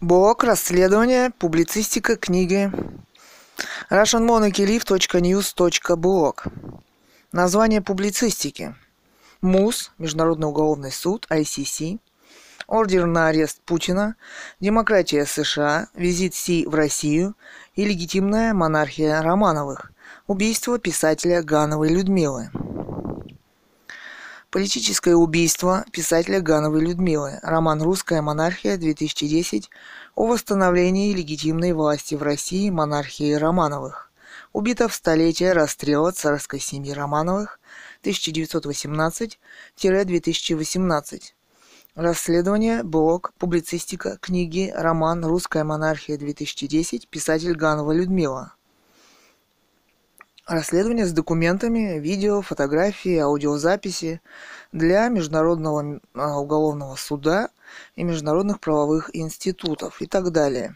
Блок расследования, публицистика, книги. russianmonarchylive.news.blog Название публицистики. МУС, Международный уголовный суд, ICC, ордер на арест Путина, демократия США, визит Си в Россию и легитимная монархия Романовых, убийство писателя Гановой Людмилы. Политическое убийство писателя Гановой Людмилы. Роман «Русская монархия-2010» о восстановлении легитимной власти в России монархии Романовых. Убита в столетие расстрела царской семьи Романовых 1918-2018. Расследование, блог, публицистика, книги, роман «Русская монархия-2010», писатель Ганова Людмила. Расследование с документами, видео, фотографии, аудиозаписи для Международного а, уголовного суда и международных правовых институтов и так далее.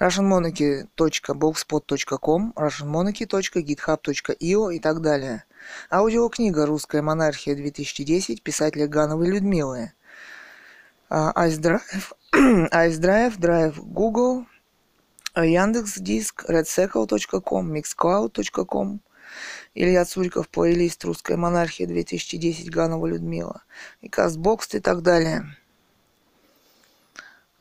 russianmonarchy.blogspot.com, russianmonarchy.github.io и так далее. Аудиокнига «Русская монархия 2010» писателя Гановой Людмилы. iSdrive, iSdrive, Drive Google, Яндекс Диск, redcircle.com, mixcloud.com, Илья Цуриков, плейлист «Русская монархия 2010» Ганова Людмила, и Кастбокс и так далее.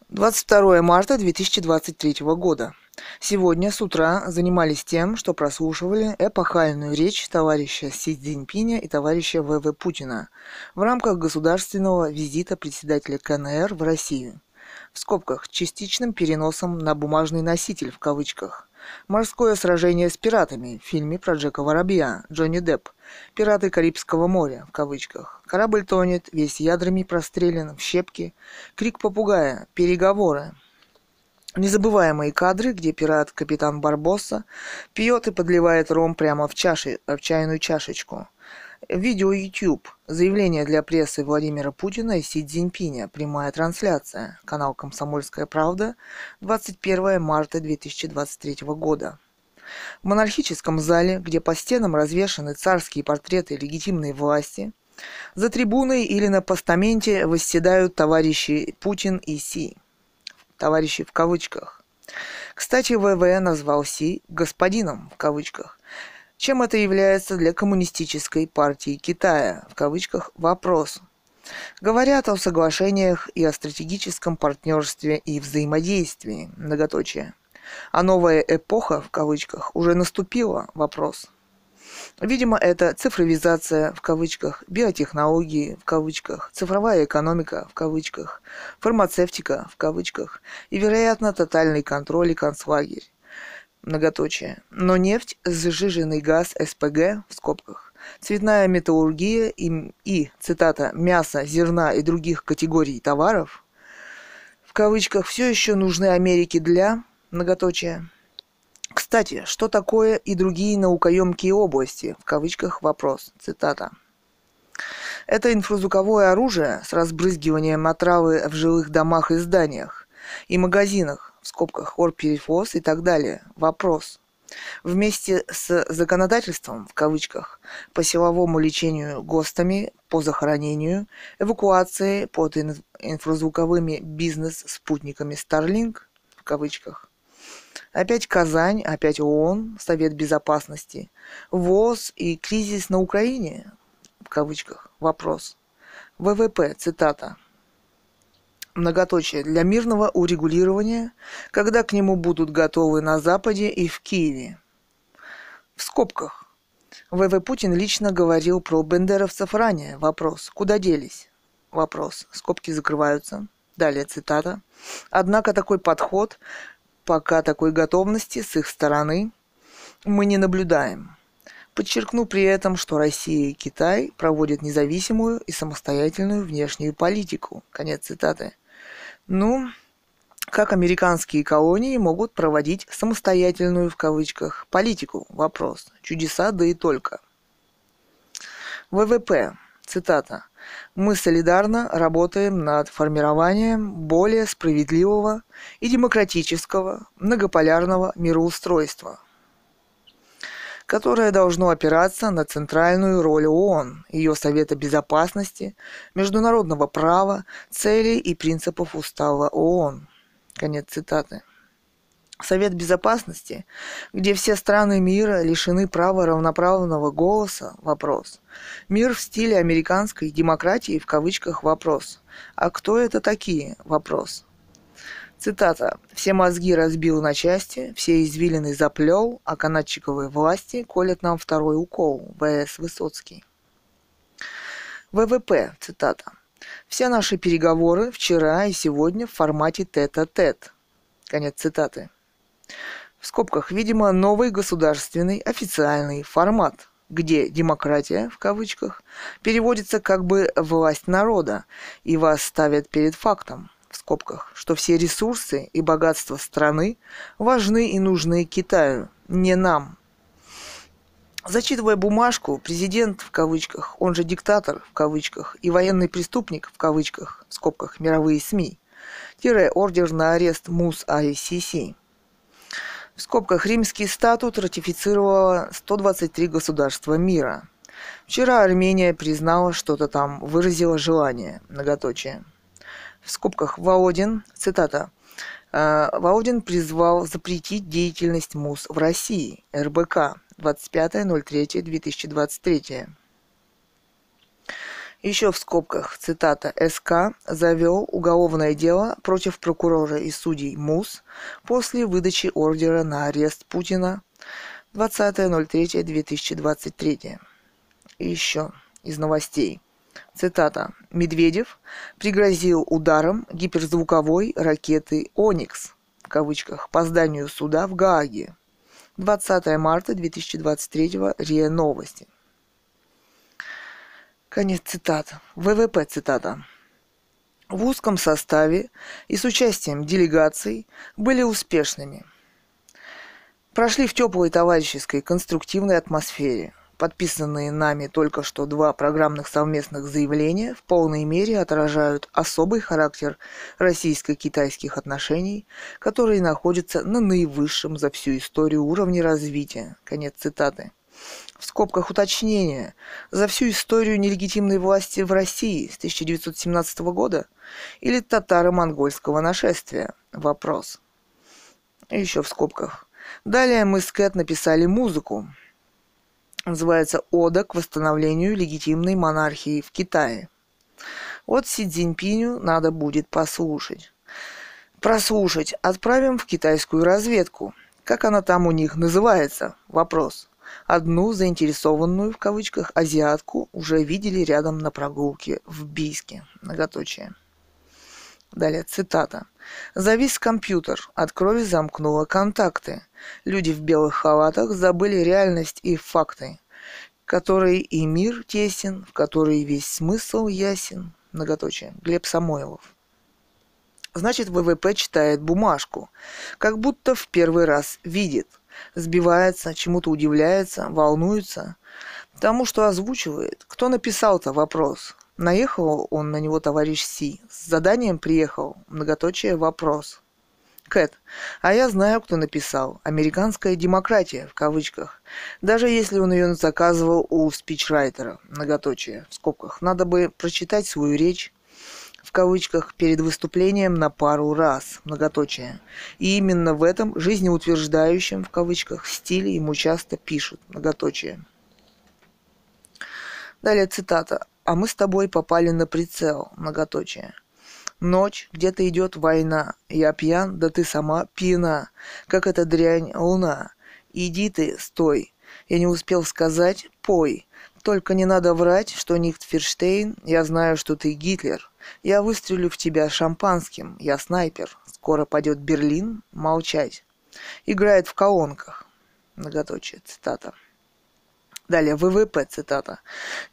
22 марта 2023 года. Сегодня с утра занимались тем, что прослушивали эпохальную речь товарища Си Цзиньпиня и товарища В.В. Путина в рамках государственного визита председателя КНР в Россию в скобках, частичным переносом на бумажный носитель в кавычках. Морское сражение с пиратами в фильме про Джека Воробья, Джонни Депп. Пираты Карибского моря в кавычках. Корабль тонет, весь ядрами прострелен, в щепки. Крик попугая, переговоры. Незабываемые кадры, где пират капитан Барбосса пьет и подливает ром прямо в, чаши, в чайную чашечку. Видео YouTube. Заявление для прессы Владимира Путина и Си Цзиньпиня. Прямая трансляция. Канал «Комсомольская правда». 21 марта 2023 года. В монархическом зале, где по стенам развешаны царские портреты легитимной власти, за трибуной или на постаменте восседают товарищи Путин и Си. Товарищи в кавычках. Кстати, ВВ назвал Си «господином» в кавычках чем это является для коммунистической партии Китая, в кавычках, вопрос. Говорят о соглашениях и о стратегическом партнерстве и взаимодействии, многоточие. А новая эпоха, в кавычках, уже наступила, вопрос. Видимо, это цифровизация, в кавычках, биотехнологии, в кавычках, цифровая экономика, в кавычках, фармацевтика, в кавычках, и, вероятно, тотальный контроль и концлагерь многоточие. Но нефть, сжиженный газ СПГ в скобках, цветная металлургия и, и, цитата, мясо, зерна и других категорий товаров, в кавычках, все еще нужны Америке для, многоточие. Кстати, что такое и другие наукоемкие области, в кавычках, вопрос, цитата. Это инфразвуковое оружие с разбрызгиванием отравы в жилых домах и зданиях и магазинах, в скобках орперифоз и так далее. Вопрос. Вместе с законодательством, в кавычках, по силовому лечению ГОСТами, по захоронению, эвакуации под инфразвуковыми бизнес-спутниками Starlink, в кавычках, Опять Казань, опять ООН, Совет Безопасности, ВОЗ и кризис на Украине, в кавычках, вопрос. ВВП, цитата многоточие, для мирного урегулирования, когда к нему будут готовы на Западе и в Киеве. В скобках. В.В. Путин лично говорил про бендеровцев ранее. Вопрос. Куда делись? Вопрос. Скобки закрываются. Далее цитата. Однако такой подход, пока такой готовности с их стороны мы не наблюдаем. Подчеркну при этом, что Россия и Китай проводят независимую и самостоятельную внешнюю политику. Конец цитаты. Ну, как американские колонии могут проводить самостоятельную в кавычках политику? Вопрос. Чудеса, да и только. ВВП. Цитата. Мы солидарно работаем над формированием более справедливого и демократического многополярного мироустройства – которое должно опираться на центральную роль ООН, ее Совета Безопасности, международного права, целей и принципов Устава ООН. Конец цитаты. Совет Безопасности, где все страны мира лишены права равноправного голоса, вопрос. Мир в стиле американской демократии, в кавычках, вопрос. А кто это такие? Вопрос. Цитата. «Все мозги разбил на части, все извилины заплел, а канатчиковые власти колят нам второй укол». В.С. Высоцкий. ВВП. Цитата. «Все наши переговоры вчера и сегодня в формате тет-а-тет». Конец цитаты. В скобках, видимо, новый государственный официальный формат, где демократия, в кавычках, переводится как бы власть народа, и вас ставят перед фактом – в скобках, что все ресурсы и богатства страны важны и нужны Китаю, не нам. Зачитывая бумажку, президент в кавычках, он же диктатор в кавычках и военный преступник в кавычках, в скобках мировые СМИ, тире ордер на арест МУС ICC. В скобках римский статут ратифицировало 123 государства мира. Вчера Армения признала что-то там, выразила желание, многоточие в скобках Володин, цитата, «Э, Володин призвал запретить деятельность МУС в России, РБК, 25.03.2023. Еще в скобках, цитата, СК завел уголовное дело против прокурора и судей МУС после выдачи ордера на арест Путина 20.03.2023. И еще из новостей. Цитата. «Медведев пригрозил ударом гиперзвуковой ракеты «Оникс» в кавычках по зданию суда в Гааге. 20 марта 2023 РИА Новости. Конец цитаты. ВВП цитата. В узком составе и с участием делегаций были успешными. Прошли в теплой товарищеской конструктивной атмосфере – Подписанные нами только что два программных совместных заявления в полной мере отражают особый характер российско-китайских отношений, которые находятся на наивысшем за всю историю уровне развития. Конец цитаты. В скобках уточнения. За всю историю нелегитимной власти в России с 1917 года или татаро-монгольского нашествия? Вопрос. еще в скобках. Далее мы с Кэт написали музыку, называется «Ода к восстановлению легитимной монархии в Китае». Вот Си Цзиньпиню надо будет послушать. Прослушать отправим в китайскую разведку. Как она там у них называется? Вопрос. Одну заинтересованную, в кавычках, азиатку уже видели рядом на прогулке в Бийске. Многоточие. Далее цитата. «Завис компьютер, от крови замкнуло контакты. Люди в белых халатах забыли реальность и факты, которые и мир тесен, в который весь смысл ясен. Многоточие. Глеб Самойлов. Значит, ВВП читает бумажку, как будто в первый раз видит, сбивается, чему-то удивляется, волнуется, тому, что озвучивает. Кто написал-то вопрос? Наехал он на него товарищ Си. С заданием приехал. Многоточие вопрос. Кэт. А я знаю, кто написал. Американская демократия, в кавычках. Даже если он ее заказывал у спичрайтера, многоточие, в скобках. Надо бы прочитать свою речь, в кавычках, перед выступлением на пару раз, многоточие. И именно в этом жизнеутверждающем, в кавычках, стиле ему часто пишут, многоточие. Далее цитата. «А мы с тобой попали на прицел», многоточие. Ночь, где-то идет война. Я пьян, да ты сама пьяна, как эта дрянь луна. Иди ты, стой. Я не успел сказать, пой. Только не надо врать, что Нихтферштейн, я знаю, что ты Гитлер. Я выстрелю в тебя шампанским, я снайпер. Скоро пойдет Берлин, молчать. Играет в колонках. Многоточие, цитата. Далее, ВВП, цитата.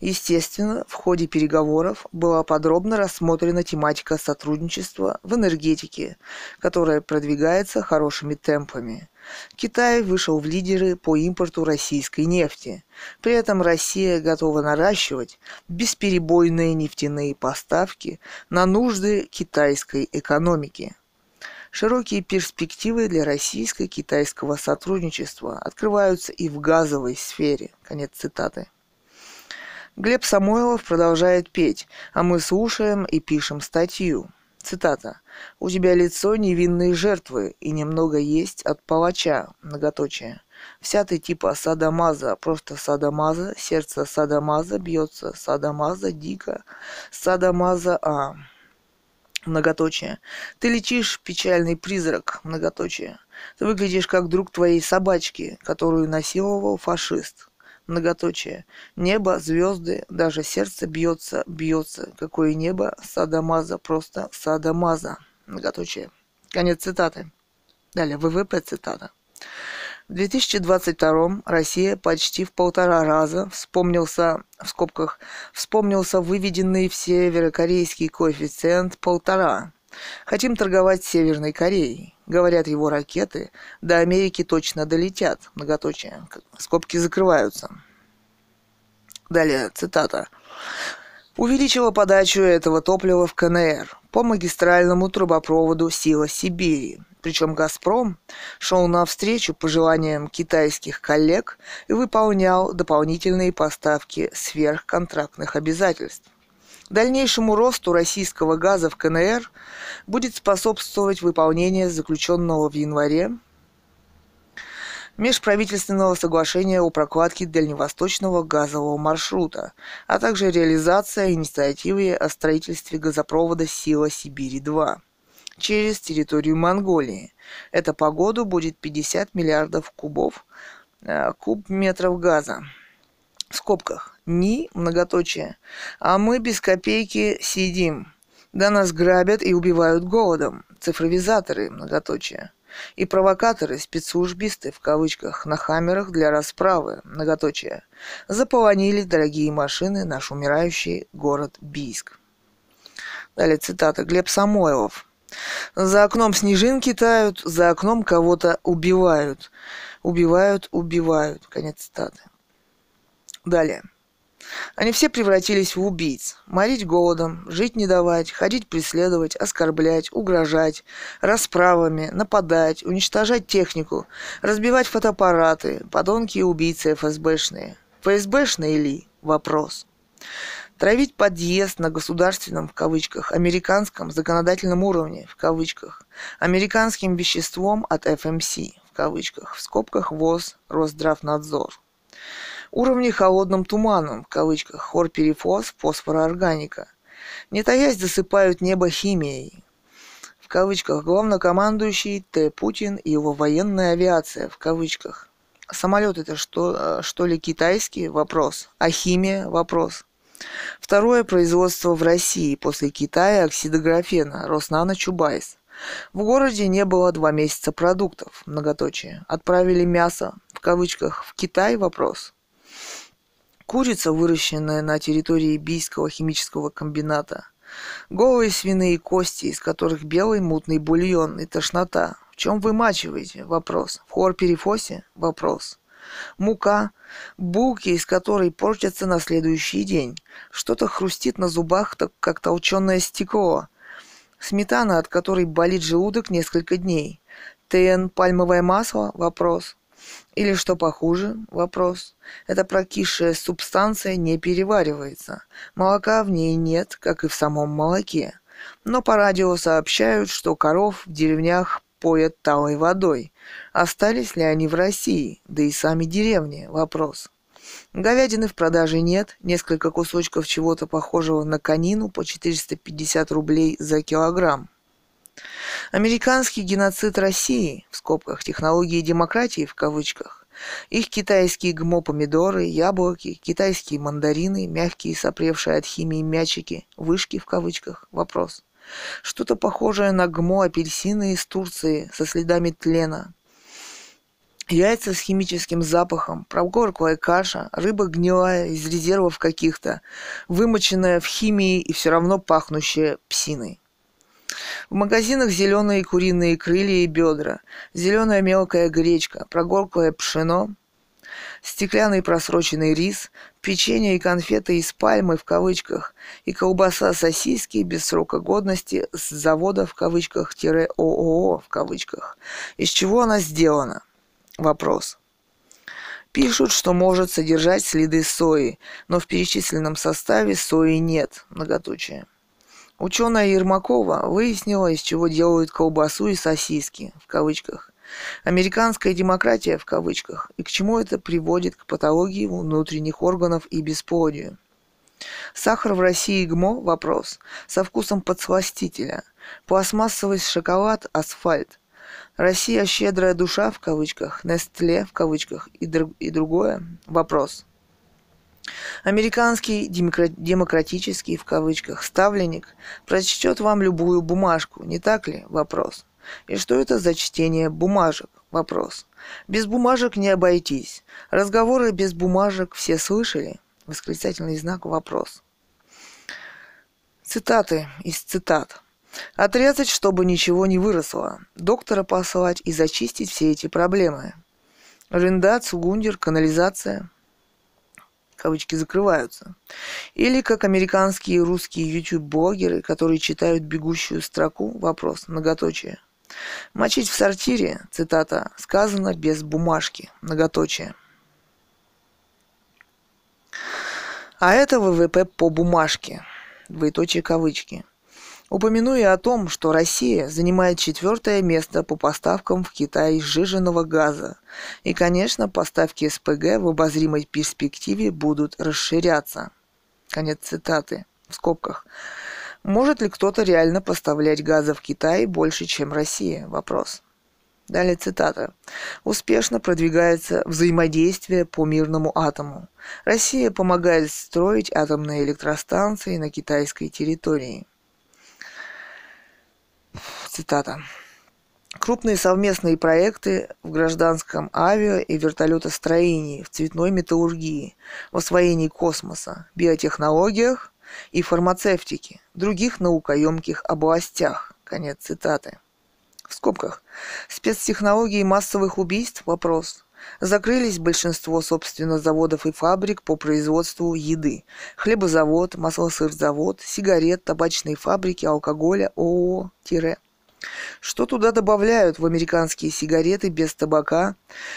Естественно, в ходе переговоров была подробно рассмотрена тематика сотрудничества в энергетике, которая продвигается хорошими темпами. Китай вышел в лидеры по импорту российской нефти. При этом Россия готова наращивать бесперебойные нефтяные поставки на нужды китайской экономики. Широкие перспективы для российско-китайского сотрудничества открываются и в газовой сфере. Конец цитаты. Глеб Самойлов продолжает петь, а мы слушаем и пишем статью. Цитата. «У тебя лицо невинной жертвы, и немного есть от палача». Многоточие. Вся ты типа садомаза, просто садомаза, сердце садомаза бьется, садомаза дико, садомаза а. Многоточие. Ты лечишь печальный призрак, многоточие. Ты выглядишь как друг твоей собачки, которую насиловал фашист. Многоточие. Небо, звезды, даже сердце бьется, бьется. Какое небо? Садомаза, просто садомаза. Многоточие. Конец цитаты. Далее, ВВП цитата. В 2022 Россия почти в полтора раза вспомнился, в скобках, вспомнился выведенный в северокорейский коэффициент полтора. Хотим торговать Северной Кореей. Говорят его ракеты, до Америки точно долетят. Многоточие. Скобки закрываются. Далее, цитата. Увеличила подачу этого топлива в КНР по магистральному трубопроводу «Сила Сибири». Причем «Газпром» шел навстречу пожеланиям китайских коллег и выполнял дополнительные поставки сверхконтрактных обязательств. Дальнейшему росту российского газа в КНР будет способствовать выполнение заключенного в январе межправительственного соглашения о прокладке дальневосточного газового маршрута, а также реализация инициативы о строительстве газопровода «Сила Сибири-2» через территорию Монголии. Это по году будет 50 миллиардов кубов, э, куб метров газа. В скобках. Ни, многоточие. А мы без копейки сидим. Да нас грабят и убивают голодом. Цифровизаторы, многоточие. И провокаторы, спецслужбисты, в кавычках, на хаммерах для расправы, многоточие, заполонили дорогие машины наш умирающий город Бийск. Далее цитата. Глеб Самойлов. За окном снежинки тают, за окном кого-то убивают. Убивают, убивают. Конец цитаты. Далее. Они все превратились в убийц. Морить голодом, жить не давать, ходить преследовать, оскорблять, угрожать, расправами, нападать, уничтожать технику, разбивать фотоаппараты, подонки и убийцы ФСБшные. ФСБшные ли? Вопрос травить подъезд на государственном, в кавычках, американском законодательном уровне, в кавычках, американским веществом от FMC, в кавычках, в скобках ВОЗ, Росздравнадзор. Уровни холодным туманом, в кавычках, хлорперифос, фосфороорганика. Не таясь засыпают небо химией, в кавычках, главнокомандующий Т. Путин и его военная авиация, в кавычках. Самолет это что, что ли китайский? Вопрос. А химия? Вопрос. Второе производство в России после Китая оксидографена Роснано Чубайс. В городе не было два месяца продуктов, многоточие. Отправили мясо, в кавычках, в Китай вопрос. Курица, выращенная на территории Бийского химического комбината. Голые свиные кости, из которых белый мутный бульон и тошнота. В чем вымачиваете? Вопрос. В хлорперифосе? Вопрос мука, булки, из которой портятся на следующий день. Что-то хрустит на зубах, так как толченое стекло. Сметана, от которой болит желудок несколько дней. ТН пальмовое масло? Вопрос. Или что похуже? Вопрос. Эта прокисшая субстанция не переваривается. Молока в ней нет, как и в самом молоке. Но по радио сообщают, что коров в деревнях поят талой водой. Остались ли они в России? Да и сами деревни – вопрос. Говядины в продаже нет, несколько кусочков чего-то похожего на конину по 450 рублей за килограмм. Американский геноцид России, в скобках технологии демократии в кавычках, их китайские ГМО-помидоры, яблоки, китайские мандарины, мягкие сопревшие от химии мячики, вышки в кавычках, вопрос. Что-то похожее на ГМО апельсины из Турции со следами тлена. Яйца с химическим запахом, прогорклая каша, рыба гнилая из резервов каких-то, вымоченная в химии и все равно пахнущая псиной. В магазинах зеленые куриные крылья и бедра, зеленая мелкая гречка, прогорклое пшено, стеклянный просроченный рис, печенье и конфеты из пальмы в кавычках и колбаса сосиски без срока годности с завода в кавычках ООО в кавычках. Из чего она сделана? Вопрос. Пишут, что может содержать следы сои, но в перечисленном составе сои нет. Многоточие. Ученая Ермакова выяснила, из чего делают колбасу и сосиски, в кавычках. Американская демократия, в кавычках, и к чему это приводит к патологии внутренних органов и бесплодию. Сахар в России ГМО – вопрос. Со вкусом подсластителя. Пластмассовый шоколад – асфальт. Россия щедрая душа в кавычках, Нестле в кавычках и, друг, и другое – вопрос. Американский демократический в кавычках ставленник прочтет вам любую бумажку, не так ли? Вопрос. И что это за чтение бумажек? Вопрос. Без бумажек не обойтись. Разговоры без бумажек все слышали? Восклицательный знак вопрос. Цитаты из цитат. Отрезать, чтобы ничего не выросло. Доктора послать и зачистить все эти проблемы. Рендат, Сугундер, канализация. Кавычки закрываются. Или как американские и русские YouTube-блогеры, которые читают бегущую строку, вопрос, многоточие. Мочить в сортире, цитата, сказано без бумажки, многоточие. А это ВВП по бумажке, двоеточие кавычки. Упомяну и о том, что Россия занимает четвертое место по поставкам в Китай сжиженного газа. И, конечно, поставки СПГ в обозримой перспективе будут расширяться. Конец цитаты. В скобках. Может ли кто-то реально поставлять газа в Китай больше, чем Россия? Вопрос. Далее цитата. Успешно продвигается взаимодействие по мирному атому. Россия помогает строить атомные электростанции на китайской территории. Цитата. Крупные совместные проекты в гражданском авиа- и вертолетостроении, в цветной металлургии, в освоении космоса, биотехнологиях и фармацевтике, других наукоемких областях. Конец цитаты. В скобках. Спецтехнологии массовых убийств? Вопрос. Закрылись большинство, собственно, заводов и фабрик по производству еды. Хлебозавод, маслосырзавод, сигарет, табачные фабрики, алкоголя, ООО, тире. Что туда добавляют в американские сигареты без табака?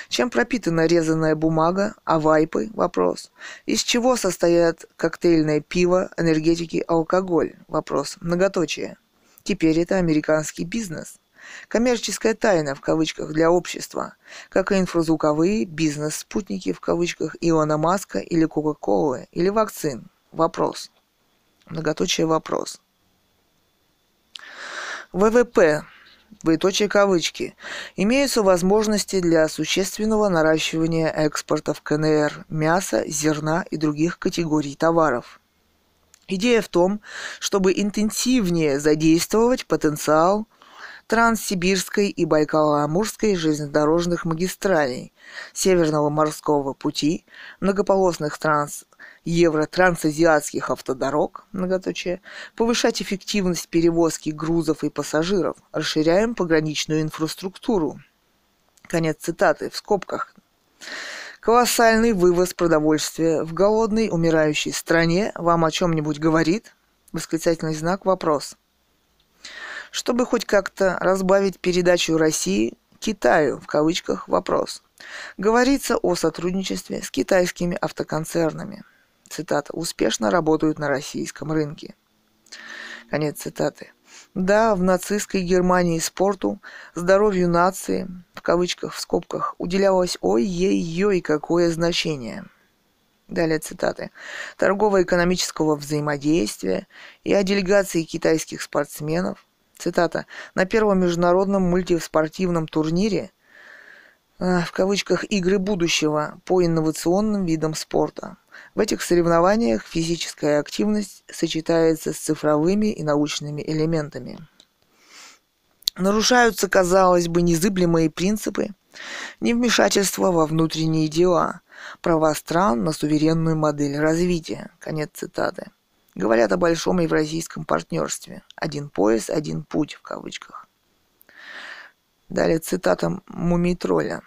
Чем пропитана резаная бумага? А вайпы? Вопрос. Из чего состоят коктейльное пиво, энергетики, алкоголь? Вопрос. Многоточие. Теперь это американский бизнес. Коммерческая тайна в кавычках для общества, как и инфразвуковые бизнес-спутники в кавычках Илона Маска или Кока-Колы или вакцин. Вопрос. Многоточие вопрос. ВВП двоеточие кавычки, имеются возможности для существенного наращивания экспорта в КНР мяса, зерна и других категорий товаров. Идея в том, чтобы интенсивнее задействовать потенциал Транссибирской и Байкало-Амурской железнодорожных магистралей, Северного морского пути, многополосных транс евро-трансазиатских автодорог, многоточие, повышать эффективность перевозки грузов и пассажиров, расширяем пограничную инфраструктуру. Конец цитаты в скобках. Колоссальный вывоз продовольствия в голодной, умирающей стране вам о чем-нибудь говорит? Восклицательный знак вопрос. Чтобы хоть как-то разбавить передачу России Китаю, в кавычках, вопрос. Говорится о сотрудничестве с китайскими автоконцернами цитата, успешно работают на российском рынке. Конец цитаты. Да, в нацистской Германии спорту, здоровью нации, в кавычках, в скобках, уделялось ой-ей-ей какое значение. Далее цитаты. Торгово-экономического взаимодействия и о делегации китайских спортсменов. Цитата. На первом международном мультиспортивном турнире э, в кавычках «игры будущего» по инновационным видам спорта в этих соревнованиях физическая активность сочетается с цифровыми и научными элементами. Нарушаются, казалось бы, незыблемые принципы невмешательства во внутренние дела, права стран на суверенную модель развития. Конец цитаты. Говорят о большом евразийском партнерстве. Один пояс, один путь в кавычках. Далее цитата Мумитроля.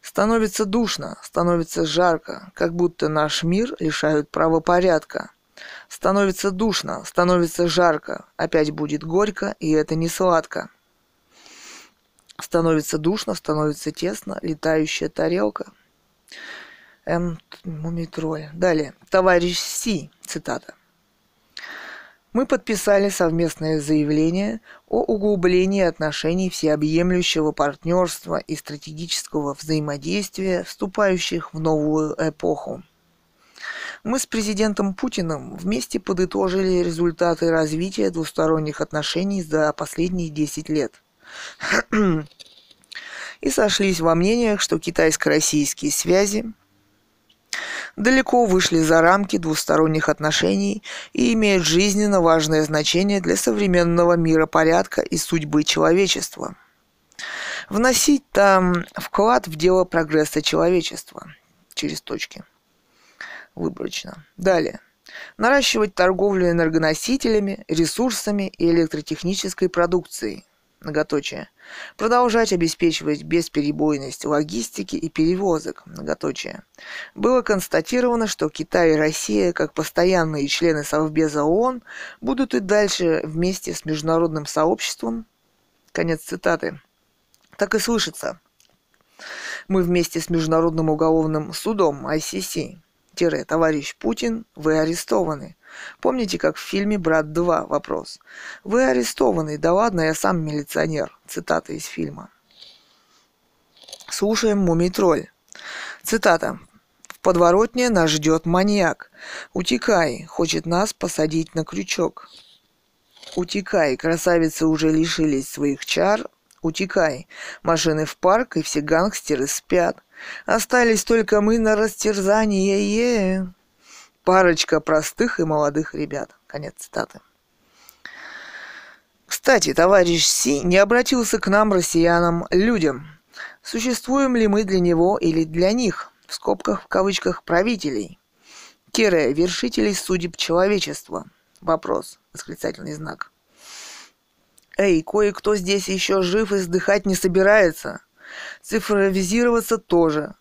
Становится душно, становится жарко, как будто наш мир лишают правопорядка. Становится душно, становится жарко, опять будет горько, и это не сладко. Становится душно, становится тесно, летающая тарелка. М. Мумитроль. Далее. Товарищ Си. Цитата. Мы подписали совместное заявление о углублении отношений всеобъемлющего партнерства и стратегического взаимодействия, вступающих в новую эпоху. Мы с президентом Путиным вместе подытожили результаты развития двусторонних отношений за последние 10 лет. И сошлись во мнениях, что китайско-российские связи далеко вышли за рамки двусторонних отношений и имеют жизненно важное значение для современного миропорядка и судьбы человечества. Вносить там вклад в дело прогресса человечества через точки. Выборочно. Далее. Наращивать торговлю энергоносителями, ресурсами и электротехнической продукцией многоточие. Продолжать обеспечивать бесперебойность логистики и перевозок, многоточие. Было констатировано, что Китай и Россия, как постоянные члены Совбеза ООН, будут и дальше вместе с международным сообществом, конец цитаты, так и слышится. Мы вместе с Международным уголовным судом ICC, товарищ Путин, вы арестованы. Помните, как в фильме «Брат 2» вопрос? Вы арестованы, да ладно, я сам милиционер. Цитата из фильма. Слушаем «Мумий-тролль». Цитата. В подворотне нас ждет маньяк. Утекай, хочет нас посадить на крючок. Утекай, красавицы уже лишились своих чар. Утекай, машины в парк и все гангстеры спят. Остались только мы на растерзание. Парочка простых и молодых ребят. Конец цитаты. Кстати, товарищ Си не обратился к нам, россиянам, людям. Существуем ли мы для него или для них, в скобках, в кавычках, правителей? Тире, вершителей судеб человечества. Вопрос, восклицательный знак. Эй, кое-кто здесь еще жив и сдыхать не собирается. Цифровизироваться тоже.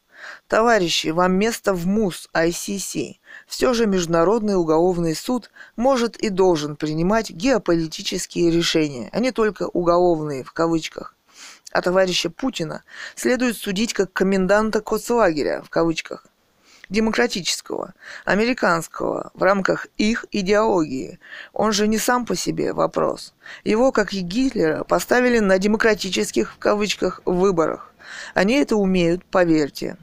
Товарищи, вам место в МУС, ICC. Все же Международный уголовный суд может и должен принимать геополитические решения, а не только уголовные в кавычках. А товарища Путина следует судить как коменданта концлагеря в кавычках демократического, американского, в рамках их идеологии. Он же не сам по себе вопрос. Его, как и Гитлера, поставили на демократических, в кавычках, выборах. Они это умеют, поверьте.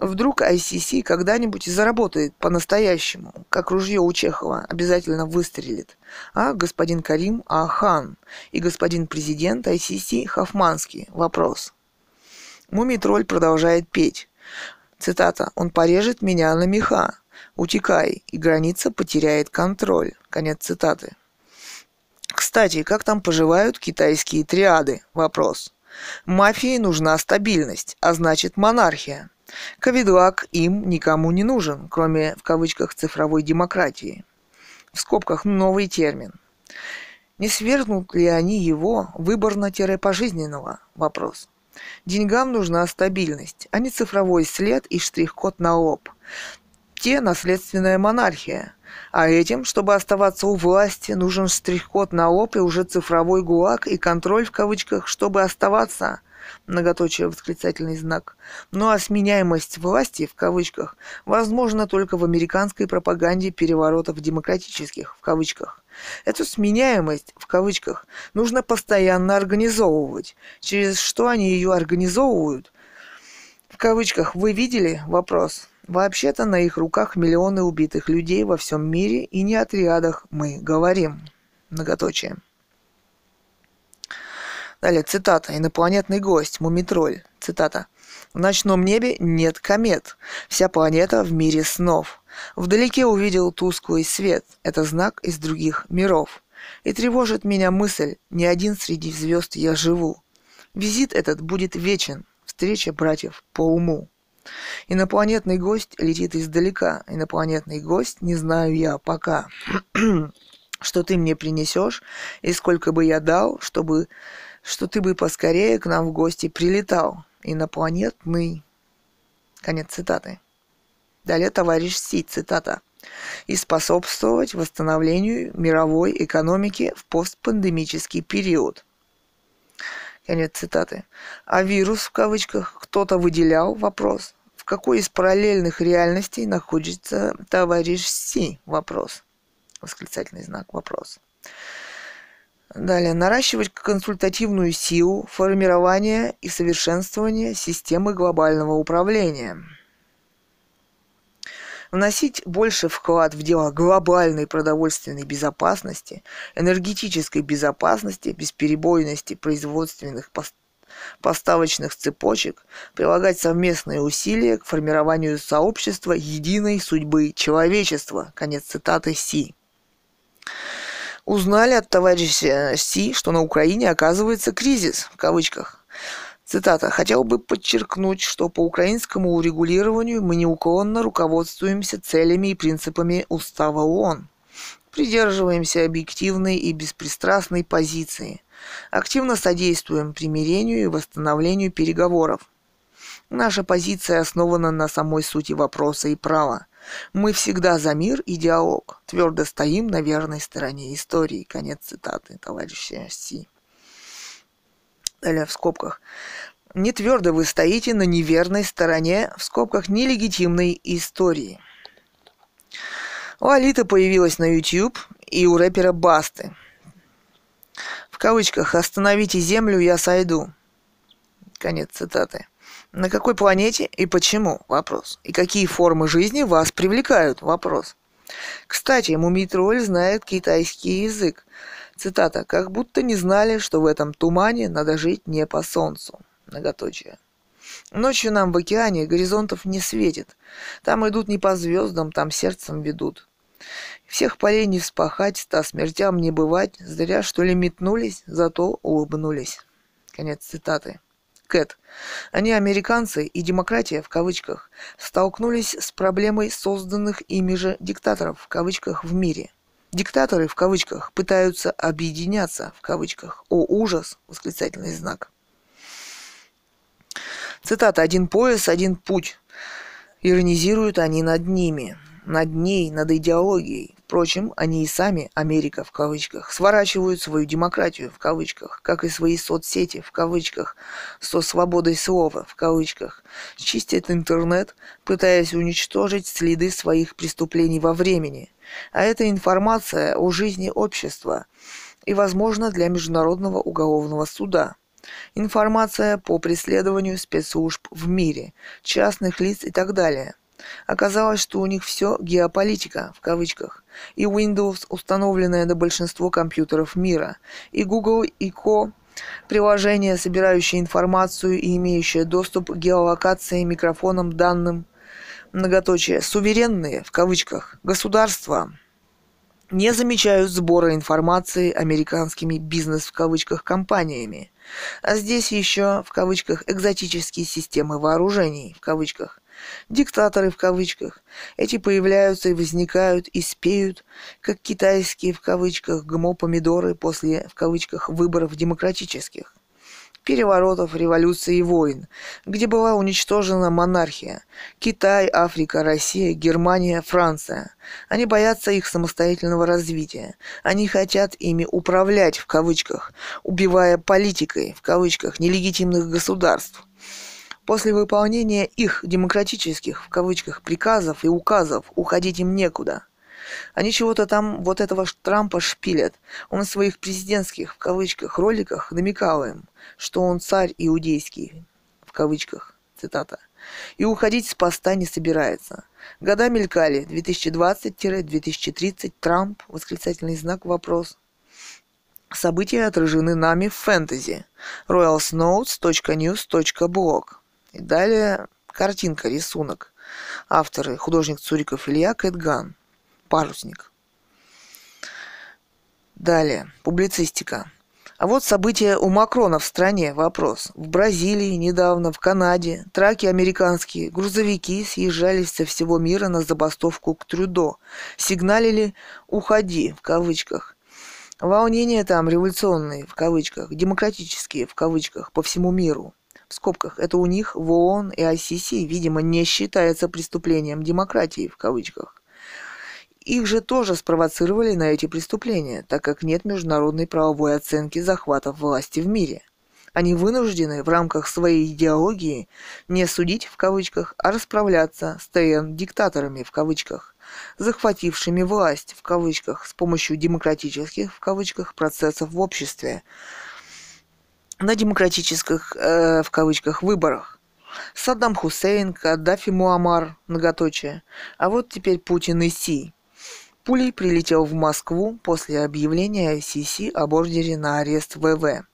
Вдруг ICC когда-нибудь заработает по-настоящему, как ружье у Чехова обязательно выстрелит. А господин Карим Ахан и господин президент ICC Хафманский. Вопрос. Мумий-тролль продолжает петь. Цитата. «Он порежет меня на меха. Утекай, и граница потеряет контроль». Конец цитаты. Кстати, как там поживают китайские триады? Вопрос. Мафии нужна стабильность, а значит монархия. Ковидлак им никому не нужен, кроме, в кавычках, цифровой демократии. В скобках новый термин. Не свергнут ли они его выборно-пожизненного? Вопрос. Деньгам нужна стабильность, а не цифровой след и штрих-код на лоб. Те – наследственная монархия. А этим, чтобы оставаться у власти, нужен штрих-код на лоб и уже цифровой гулаг и контроль в кавычках, чтобы оставаться – многоточие восклицательный знак. Ну а сменяемость власти, в кавычках, возможно только в американской пропаганде переворотов демократических, в кавычках. Эту сменяемость, в кавычках, нужно постоянно организовывать. Через что они ее организовывают? В кавычках, вы видели? Вопрос. Вообще-то на их руках миллионы убитых людей во всем мире, и не о триадах мы говорим. Многоточие. Далее, цитата. Инопланетный гость, мумитроль. Цитата. В ночном небе нет комет. Вся планета в мире снов. Вдалеке увидел тусклый свет. Это знак из других миров. И тревожит меня мысль, не один среди звезд я живу. Визит этот будет вечен. Встреча братьев по уму. Инопланетный гость летит издалека. Инопланетный гость не знаю я пока. что ты мне принесешь и сколько бы я дал, чтобы что ты бы поскорее к нам в гости прилетал. Инопланетный. Конец цитаты. Далее товарищ Си, цитата. И способствовать восстановлению мировой экономики в постпандемический период. Конец цитаты. А вирус, в кавычках, кто-то выделял вопрос. В какой из параллельных реальностей находится товарищ Си? Вопрос. Восклицательный знак вопрос. Далее. Наращивать консультативную силу, формирование и совершенствование системы глобального управления. Вносить больше вклад в дело глобальной продовольственной безопасности, энергетической безопасности, бесперебойности производственных поставочных цепочек, прилагать совместные усилия к формированию сообщества единой судьбы человечества. Конец цитаты Си узнали от товарища Си, что на Украине оказывается кризис, в кавычках. Цитата. «Хотел бы подчеркнуть, что по украинскому урегулированию мы неуклонно руководствуемся целями и принципами Устава ООН. Придерживаемся объективной и беспристрастной позиции. Активно содействуем примирению и восстановлению переговоров. Наша позиция основана на самой сути вопроса и права. Мы всегда за мир и диалог. Твердо стоим на верной стороне истории. Конец цитаты товарища Си. Далее в скобках. Не твердо вы стоите на неверной стороне, в скобках, нелегитимной истории. У Алиты появилась на YouTube и у рэпера Басты. В кавычках «Остановите землю, я сойду». Конец цитаты. На какой планете и почему? Вопрос. И какие формы жизни вас привлекают? Вопрос. Кстати, Мумитроль знает китайский язык. Цитата. «Как будто не знали, что в этом тумане надо жить не по солнцу». Многоточие. Ночью нам в океане горизонтов не светит. Там идут не по звездам, там сердцем ведут. Всех полей не вспахать, ста смертям не бывать. Зря, что ли, метнулись, зато улыбнулись. Конец цитаты. Кэт. Они, американцы и демократия в кавычках, столкнулись с проблемой созданных ими же диктаторов в кавычках в мире. Диктаторы в кавычках пытаются объединяться в кавычках. О, ужас! Восклицательный знак. Цитата «Один пояс, один путь». Иронизируют они над ними над ней, над идеологией. Впрочем, они и сами, Америка в кавычках, сворачивают свою демократию в кавычках, как и свои соцсети в кавычках, со свободой слова в кавычках, чистят интернет, пытаясь уничтожить следы своих преступлений во времени. А это информация о жизни общества и, возможно, для Международного уголовного суда. Информация по преследованию спецслужб в мире, частных лиц и так далее. Оказалось, что у них все геополитика, в кавычках, и Windows, установленное на большинство компьютеров мира, и Google и Co. Приложение, собирающее информацию и имеющее доступ к геолокации, микрофонам, данным, многоточие, суверенные, в кавычках, государства, не замечают сбора информации американскими бизнес в кавычках компаниями. А здесь еще в кавычках экзотические системы вооружений в кавычках, диктаторы в кавычках. Эти появляются и возникают и спеют, как китайские в кавычках гмо-помидоры после в кавычках выборов демократических переворотов, революций и войн, где была уничтожена монархия. Китай, Африка, Россия, Германия, Франция. Они боятся их самостоятельного развития. Они хотят ими управлять, в кавычках, убивая политикой, в кавычках, нелегитимных государств. После выполнения их демократических, в кавычках, приказов и указов уходить им некуда. Они чего-то там вот этого Трампа шпилят. Он в своих президентских, в кавычках, роликах намекал им, что он царь иудейский, в кавычках, цитата. И уходить с поста не собирается. Года мелькали, 2020-2030, Трамп, восклицательный знак, вопрос. События отражены нами в фэнтези. royalsnotes.news.blog и далее картинка, рисунок. Авторы художник Цуриков Илья Кэтган. Парусник. Далее, публицистика. А вот события у Макрона в стране. Вопрос. В Бразилии, недавно, в Канаде, траки американские, грузовики съезжались со всего мира на забастовку к Трюдо. Сигналили «Уходи» в кавычках. Волнения там революционные, в кавычках, демократические, в кавычках, по всему миру в скобках, это у них в ООН и ICC, видимо, не считается преступлением демократии, в кавычках. Их же тоже спровоцировали на эти преступления, так как нет международной правовой оценки захватов власти в мире. Они вынуждены в рамках своей идеологии не судить в кавычках, а расправляться с ТН-диктаторами в кавычках, захватившими власть, в кавычках, с помощью демократических, в кавычках, процессов в обществе, на демократических, э, в кавычках, выборах. Саддам Хусейн, Каддафи Муаммар, многоточие. А вот теперь Путин и Си. Пулей прилетел в Москву после объявления ICC об ордере на арест ВВ.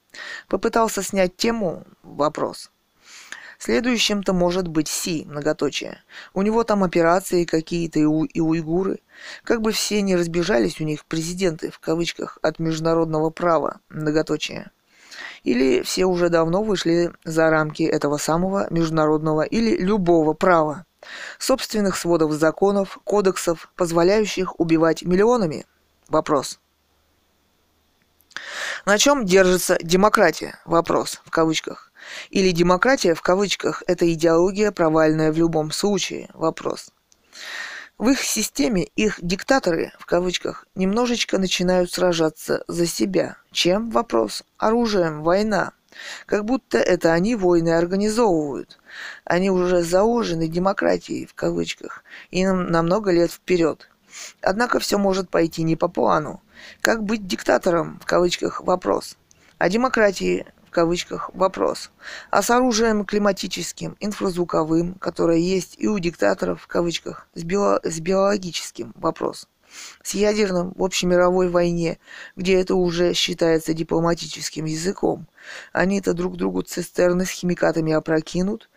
Попытался снять тему? Вопрос. Следующим-то может быть Си, многоточие. У него там операции какие-то и, у, и уйгуры. Как бы все не разбежались у них президенты, в кавычках, от международного права, многоточие. Или все уже давно вышли за рамки этого самого международного или любого права. Собственных сводов законов, кодексов, позволяющих убивать миллионами? Вопрос. На чем держится демократия? Вопрос, в кавычках. Или демократия, в кавычках, это идеология, провальная в любом случае? Вопрос. В их системе их диктаторы, в кавычках, немножечко начинают сражаться за себя. Чем? Вопрос. Оружием. Война. Как будто это они войны организовывают. Они уже заложены демократией, в кавычках, и на много лет вперед. Однако все может пойти не по плану. Как быть диктатором, в кавычках, вопрос. А демократии, кавычках вопрос, а с оружием климатическим, инфразвуковым, которое есть и у диктаторов в кавычках, с, био, с биологическим вопрос, с ядерным в общемировой войне, где это уже считается дипломатическим языком. Они-то друг другу цистерны с химикатами опрокинут,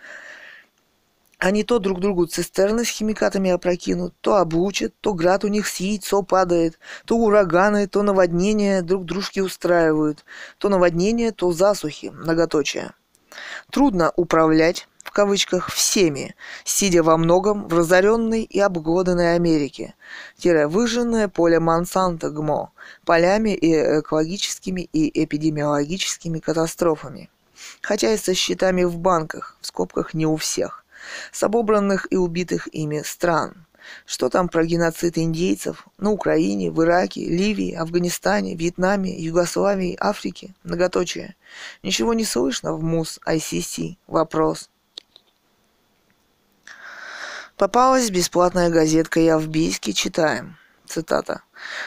они то друг другу цистерны с химикатами опрокинут, то облучат, то град у них с яйцо падает, то ураганы, то наводнения друг дружки устраивают, то наводнения, то засухи, многоточие. Трудно управлять, в кавычках, всеми, сидя во многом в разоренной и обглоданной Америке, выжженное поле Монсанто ГМО, полями и экологическими и эпидемиологическими катастрофами. Хотя и со счетами в банках, в скобках не у всех с обобранных и убитых ими стран. Что там про геноцид индейцев на Украине, в Ираке, Ливии, Афганистане, Вьетнаме, Югославии, Африке? Многоточие. Ничего не слышно в МУС ICC? Вопрос. Попалась бесплатная газетка «Я в Бийске», читаем. Цитата.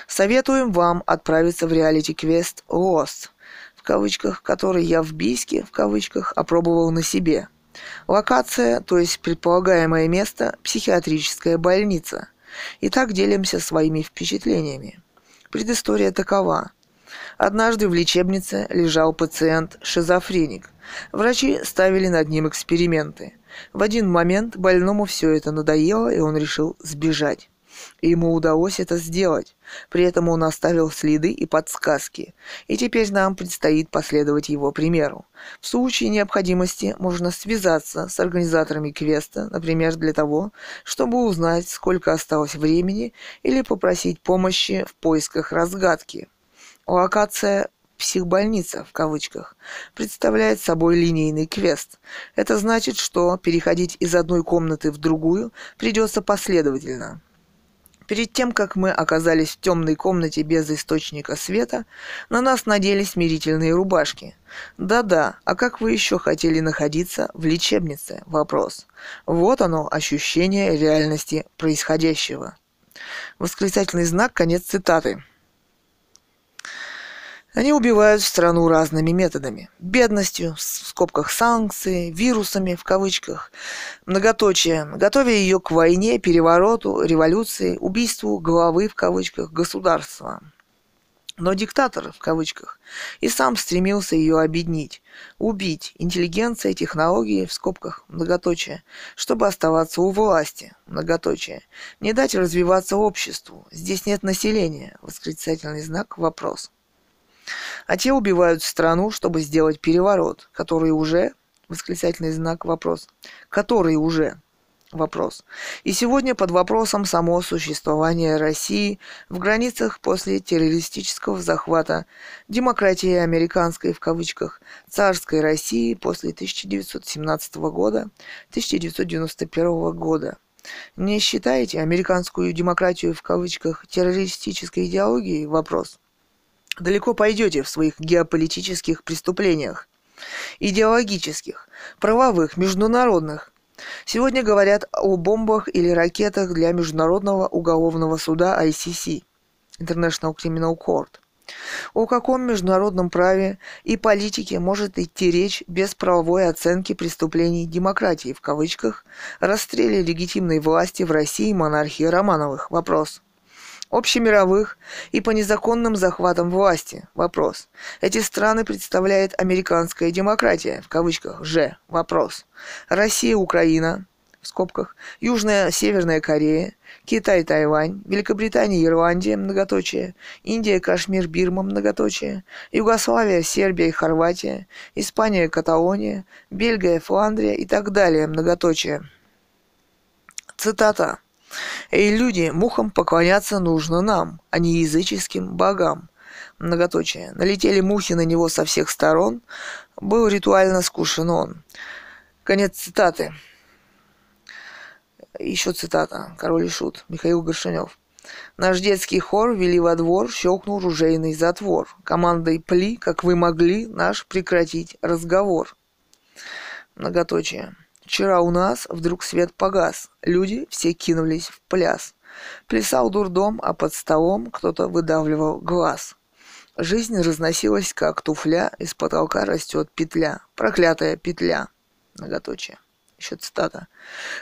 «Советуем вам отправиться в реалити-квест «Lost», в кавычках, который я в Бийске, в кавычках, опробовал на себе. Локация, то есть предполагаемое место, психиатрическая больница. Итак, делимся своими впечатлениями. Предыстория такова. Однажды в лечебнице лежал пациент-шизофреник. Врачи ставили над ним эксперименты. В один момент больному все это надоело, и он решил сбежать. И ему удалось это сделать. При этом он оставил следы и подсказки. И теперь нам предстоит последовать его примеру. В случае необходимости можно связаться с организаторами квеста, например, для того, чтобы узнать, сколько осталось времени, или попросить помощи в поисках разгадки. Локация психбольница, в кавычках, представляет собой линейный квест. Это значит, что переходить из одной комнаты в другую придется последовательно. Перед тем, как мы оказались в темной комнате без источника света, на нас надели смирительные рубашки. Да-да, а как вы еще хотели находиться в лечебнице? Вопрос. Вот оно, ощущение реальности происходящего. Восклицательный знак, конец цитаты. Они убивают страну разными методами. Бедностью, в скобках санкции, вирусами, в кавычках, многоточие, готовя ее к войне, перевороту, революции, убийству главы, в кавычках, государства. Но диктатор, в кавычках, и сам стремился ее объединить, убить. Интеллигенция, технологии, в скобках, многоточие, чтобы оставаться у власти, многоточие, не дать развиваться обществу, здесь нет населения, восклицательный знак, вопрос а те убивают страну, чтобы сделать переворот, который уже, восклицательный знак вопрос, который уже вопрос. И сегодня под вопросом само существование России в границах после террористического захвата демократии американской в кавычках царской России после 1917 года 1991 года. Не считаете американскую демократию в кавычках террористической идеологией? Вопрос далеко пойдете в своих геополитических преступлениях, идеологических, правовых, международных. Сегодня говорят о бомбах или ракетах для Международного уголовного суда ICC, International Criminal Court. О каком международном праве и политике может идти речь без правовой оценки преступлений демократии, в кавычках, расстреле легитимной власти в России монархии Романовых? Вопрос. Общемировых и по незаконным захватам власти? Вопрос. Эти страны представляет американская демократия, в кавычках, же? Вопрос. Россия, Украина, в скобках, Южная Северная Корея, Китай, Тайвань, Великобритания, Ирландия, многоточие, Индия, Кашмир, Бирма, многоточие, Югославия, Сербия и Хорватия, Испания, Каталония, Бельгия, Фландрия и так далее, многоточие. Цитата. «Эй, люди, мухам поклоняться нужно нам, а не языческим богам». Многоточие. Налетели мухи на него со всех сторон, был ритуально скушен он. Конец цитаты. Еще цитата. Король и шут. Михаил Горшинев. Наш детский хор вели во двор, щелкнул ружейный затвор. Командой «Пли, как вы могли, наш прекратить разговор». Многоточие. Вчера у нас вдруг свет погас. Люди все кинулись в пляс. Плясал дурдом, а под столом кто-то выдавливал глаз. Жизнь разносилась, как туфля, из потолка растет петля. Проклятая петля. Многоточие еще цитата.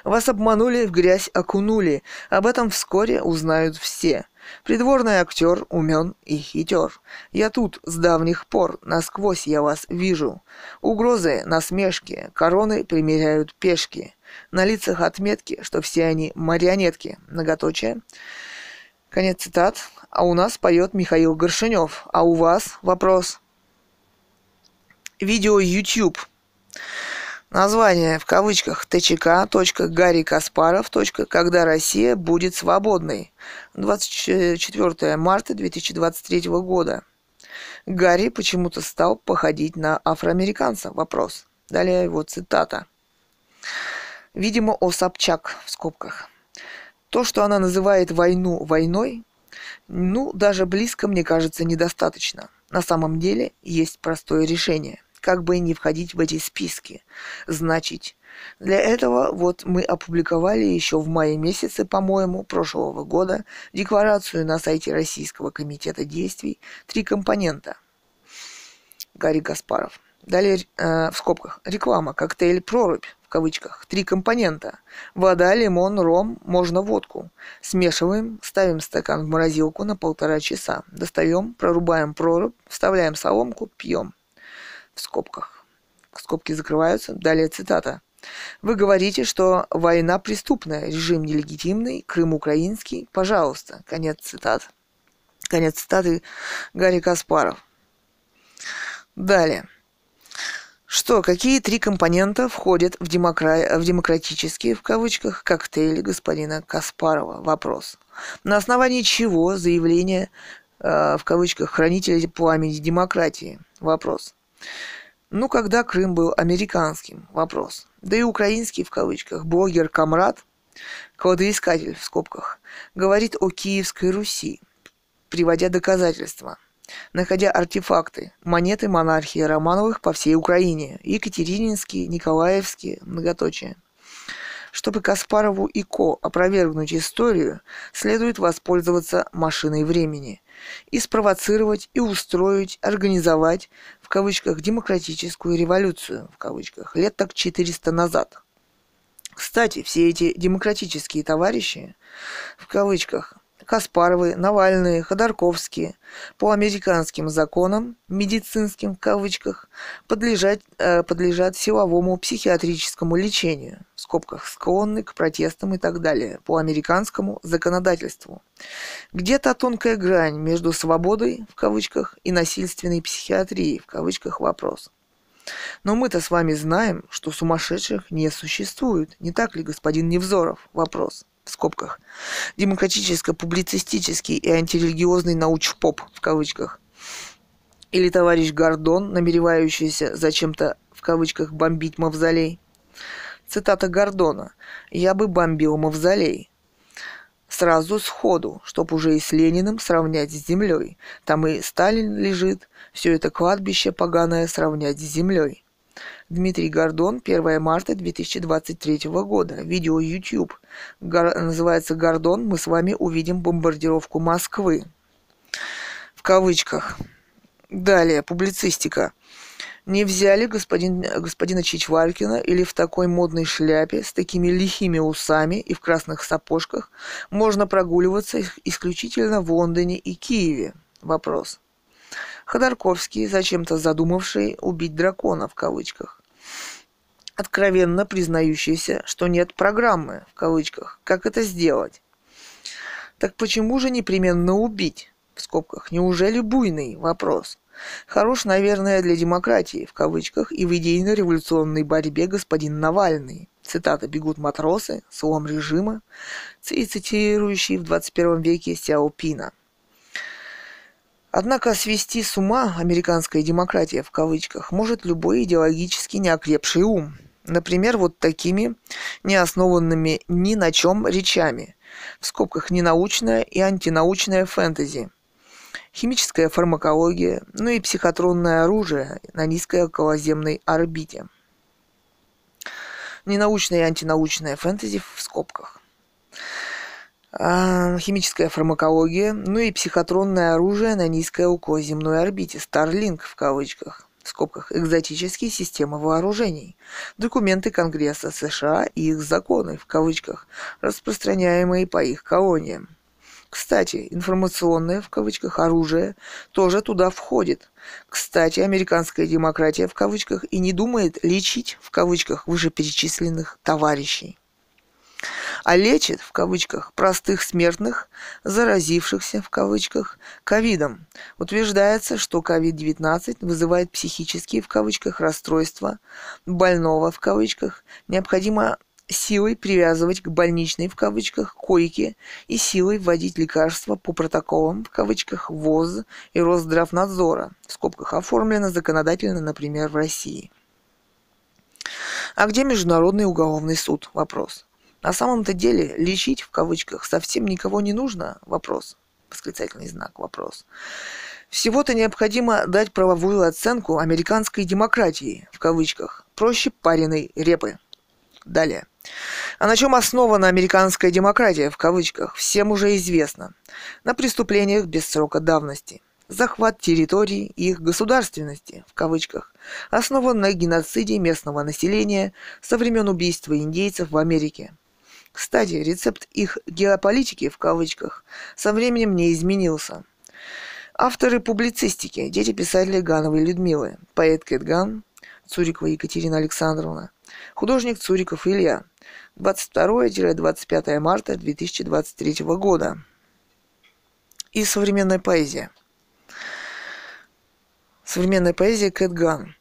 «Вас обманули, в грязь окунули. Об этом вскоре узнают все. Придворный актер умен и хитер. Я тут с давних пор, насквозь я вас вижу. Угрозы, насмешки, короны примеряют пешки. На лицах отметки, что все они марионетки. Многоточие. Конец цитат. А у нас поет Михаил Горшинев. А у вас вопрос. Видео YouTube. Название в кавычках ТЧК. Гарри Каспаров. Когда Россия будет свободной. 24 марта 2023 года. Гарри почему-то стал походить на афроамериканца. Вопрос. Далее его цитата. Видимо, о Собчак в скобках. То, что она называет войну войной, ну, даже близко, мне кажется, недостаточно. На самом деле есть простое решение – как бы не входить в эти списки. Значит, для этого вот мы опубликовали еще в мае месяце, по-моему, прошлого года декларацию на сайте Российского комитета действий «Три компонента». Гарри Гаспаров. Далее э, в скобках реклама, коктейль «Прорубь» в кавычках, три компонента. Вода, лимон, ром, можно водку. Смешиваем, ставим стакан в морозилку на полтора часа. Достаем, прорубаем прорубь, вставляем соломку, пьем в скобках. Скобки закрываются. Далее цитата. Вы говорите, что война преступная, режим нелегитимный, Крым украинский. Пожалуйста. Конец цитат. Конец цитаты Гарри Каспаров. Далее. Что, какие три компонента входят в, демокра... в демократические, в кавычках, коктейли господина Каспарова? Вопрос. На основании чего заявление, э, в кавычках, хранителя пламени демократии? Вопрос. Ну, когда Крым был американским? Вопрос. Да и украинский, в кавычках, блогер Камрад, кладоискатель, в скобках, говорит о Киевской Руси, приводя доказательства, находя артефакты, монеты монархии Романовых по всей Украине, Екатерининские, Николаевские, многоточие. Чтобы Каспарову и Ко опровергнуть историю, следует воспользоваться машиной времени и спровоцировать и устроить, организовать в кавычках демократическую революцию в кавычках лет так 400 назад. Кстати, все эти демократические товарищи в кавычках Каспаровы, Навальные, Ходорковские по американским законам, медицинским в кавычках, подлежат, э, подлежат силовому психиатрическому лечению, в скобках склонны к протестам и так далее, по американскому законодательству. Где-то тонкая грань между свободой, в кавычках, и насильственной психиатрией, в кавычках, вопрос. Но мы-то с вами знаем, что сумасшедших не существует, не так ли, господин Невзоров? Вопрос в скобках, демократическо-публицистический и антирелигиозный научпоп, в кавычках, или товарищ Гордон, намеревающийся зачем-то, в кавычках, бомбить мавзолей. Цитата Гордона. «Я бы бомбил мавзолей». Сразу сходу, чтоб уже и с Лениным сравнять с землей. Там и Сталин лежит, все это кладбище поганое сравнять с землей. Дмитрий Гордон, 1 марта 2023 года. Видео YouTube. Гор... Называется «Гордон. Мы с вами увидим бомбардировку Москвы». В кавычках. Далее, публицистика. Не взяли господин, господина Чичваркина или в такой модной шляпе, с такими лихими усами и в красных сапожках можно прогуливаться исключительно в Лондоне и Киеве? Вопрос. Ходорковский, зачем-то задумавший убить дракона в кавычках. Откровенно признающийся, что нет программы в кавычках. Как это сделать? Так почему же непременно убить? В скобках. Неужели буйный? Вопрос. Хорош, наверное, для демократии, в кавычках, и в идейно-революционной борьбе господин Навальный. Цитата «Бегут матросы», «Слом режима», цитирующий в 21 веке Сяопина. Однако свести с ума американская демократия в кавычках может любой идеологически неокрепший ум. Например, вот такими неоснованными ни на чем речами. В скобках ненаучная и антинаучная фэнтези – химическая фармакология, ну и психотронное оружие на низкой околоземной орбите. Ненаучное и антинаучное фэнтези в скобках. Химическая фармакология, ну и психотронное оружие на низкой околоземной орбите. Starlink в кавычках в скобках, экзотические системы вооружений, документы Конгресса США и их законы, в кавычках, распространяемые по их колониям. Кстати, информационное, в кавычках, оружие тоже туда входит. Кстати, американская демократия, в кавычках, и не думает лечить, в кавычках, вышеперечисленных товарищей а лечит, в кавычках, простых смертных, заразившихся, в кавычках, ковидом. Утверждается, что COVID-19 вызывает психические, в кавычках, расстройства больного, в кавычках, необходимо силой привязывать к больничной в кавычках койке и силой вводить лекарства по протоколам в кавычках ВОЗ и Росздравнадзора в скобках оформлено законодательно, например, в России. А где Международный уголовный суд? Вопрос. На самом-то деле лечить в кавычках совсем никого не нужно? Вопрос. Восклицательный знак. Вопрос. Всего-то необходимо дать правовую оценку американской демократии, в кавычках, проще пареной репы. Далее. А на чем основана американская демократия, в кавычках, всем уже известно. На преступлениях без срока давности. Захват территорий и их государственности, в кавычках, основан на геноциде местного населения со времен убийства индейцев в Америке. Кстати, рецепт их геополитики, в кавычках, со временем не изменился. Авторы публицистики, дети писателя Гановой Людмилы, поэт Кэт Ган, Цурикова Екатерина Александровна, художник Цуриков Илья, 22-25 марта 2023 года. И современная поэзия. Современная поэзия Кэт Ган.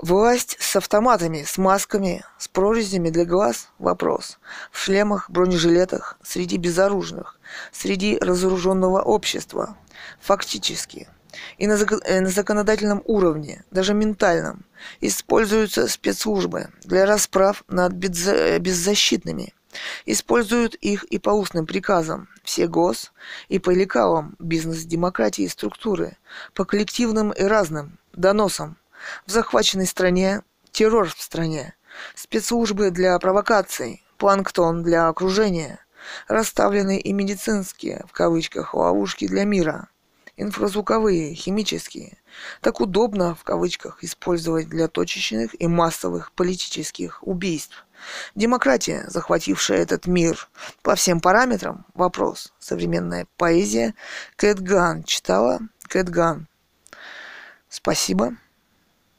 Власть с автоматами, с масками, с прорезями для глаз – вопрос. В шлемах, бронежилетах, среди безоружных, среди разоруженного общества. Фактически – и на, э, на законодательном уровне, даже ментальном, используются спецслужбы для расправ над безза беззащитными. Используют их и по устным приказам, все гос, и по лекалам бизнес-демократии структуры, по коллективным и разным доносам. В захваченной стране террор в стране, спецслужбы для провокаций, планктон для окружения, расставленные и медицинские, в кавычках, ловушки для мира – инфразвуковые, химические, так удобно, в кавычках, использовать для точечных и массовых политических убийств. Демократия, захватившая этот мир по всем параметрам, вопрос. Современная поэзия. Кэтган читала? Кэтган. Спасибо.